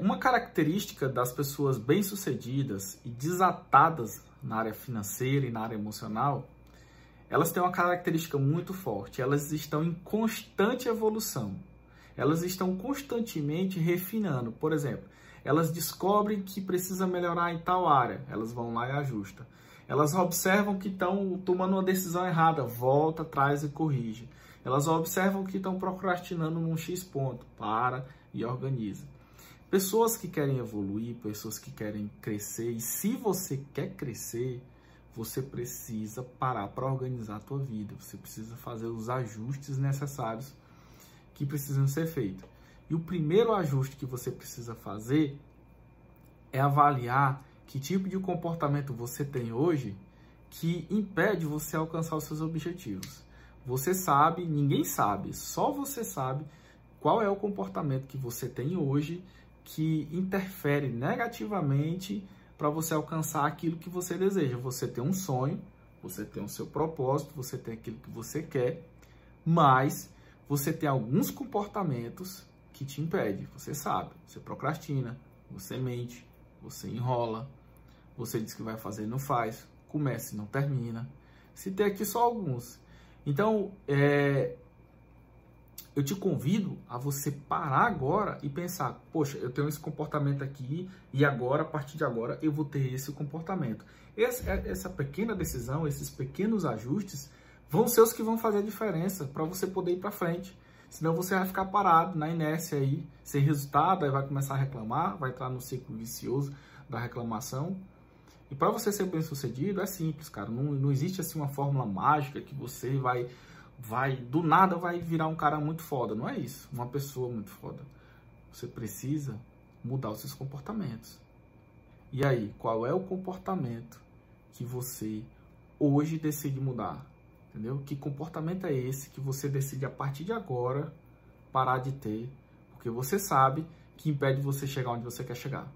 Uma característica das pessoas bem-sucedidas e desatadas na área financeira e na área emocional, elas têm uma característica muito forte. Elas estão em constante evolução. Elas estão constantemente refinando. Por exemplo, elas descobrem que precisa melhorar em tal área, elas vão lá e ajustam. Elas observam que estão tomando uma decisão errada, volta, traz e corrige. Elas observam que estão procrastinando num X ponto, para e organiza. Pessoas que querem evoluir, pessoas que querem crescer, e se você quer crescer, você precisa parar para organizar a tua vida, você precisa fazer os ajustes necessários que precisam ser feitos. E o primeiro ajuste que você precisa fazer é avaliar que tipo de comportamento você tem hoje que impede você alcançar os seus objetivos. Você sabe, ninguém sabe, só você sabe qual é o comportamento que você tem hoje que interfere negativamente para você alcançar aquilo que você deseja. Você tem um sonho, você tem o seu propósito, você tem aquilo que você quer, mas você tem alguns comportamentos que te impedem. Você sabe, você procrastina, você mente, você enrola, você diz que vai fazer e não faz, começa e não termina. Se tem aqui só alguns. Então, é, eu te convido a você parar agora e pensar: poxa, eu tenho esse comportamento aqui e agora, a partir de agora, eu vou ter esse comportamento. Esse, é, essa pequena decisão, esses pequenos ajustes vão ser os que vão fazer a diferença para você poder ir para frente. Senão você vai ficar parado na inércia aí, sem resultado, aí vai começar a reclamar, vai entrar no ciclo vicioso da reclamação. E para você ser bem sucedido é simples, cara. Não, não existe assim uma fórmula mágica que você vai vai do nada vai virar um cara muito foda. Não é isso. Uma pessoa muito foda. Você precisa mudar os seus comportamentos. E aí, qual é o comportamento que você hoje decide mudar? Entendeu? Que comportamento é esse que você decide a partir de agora parar de ter? Porque você sabe que impede você chegar onde você quer chegar.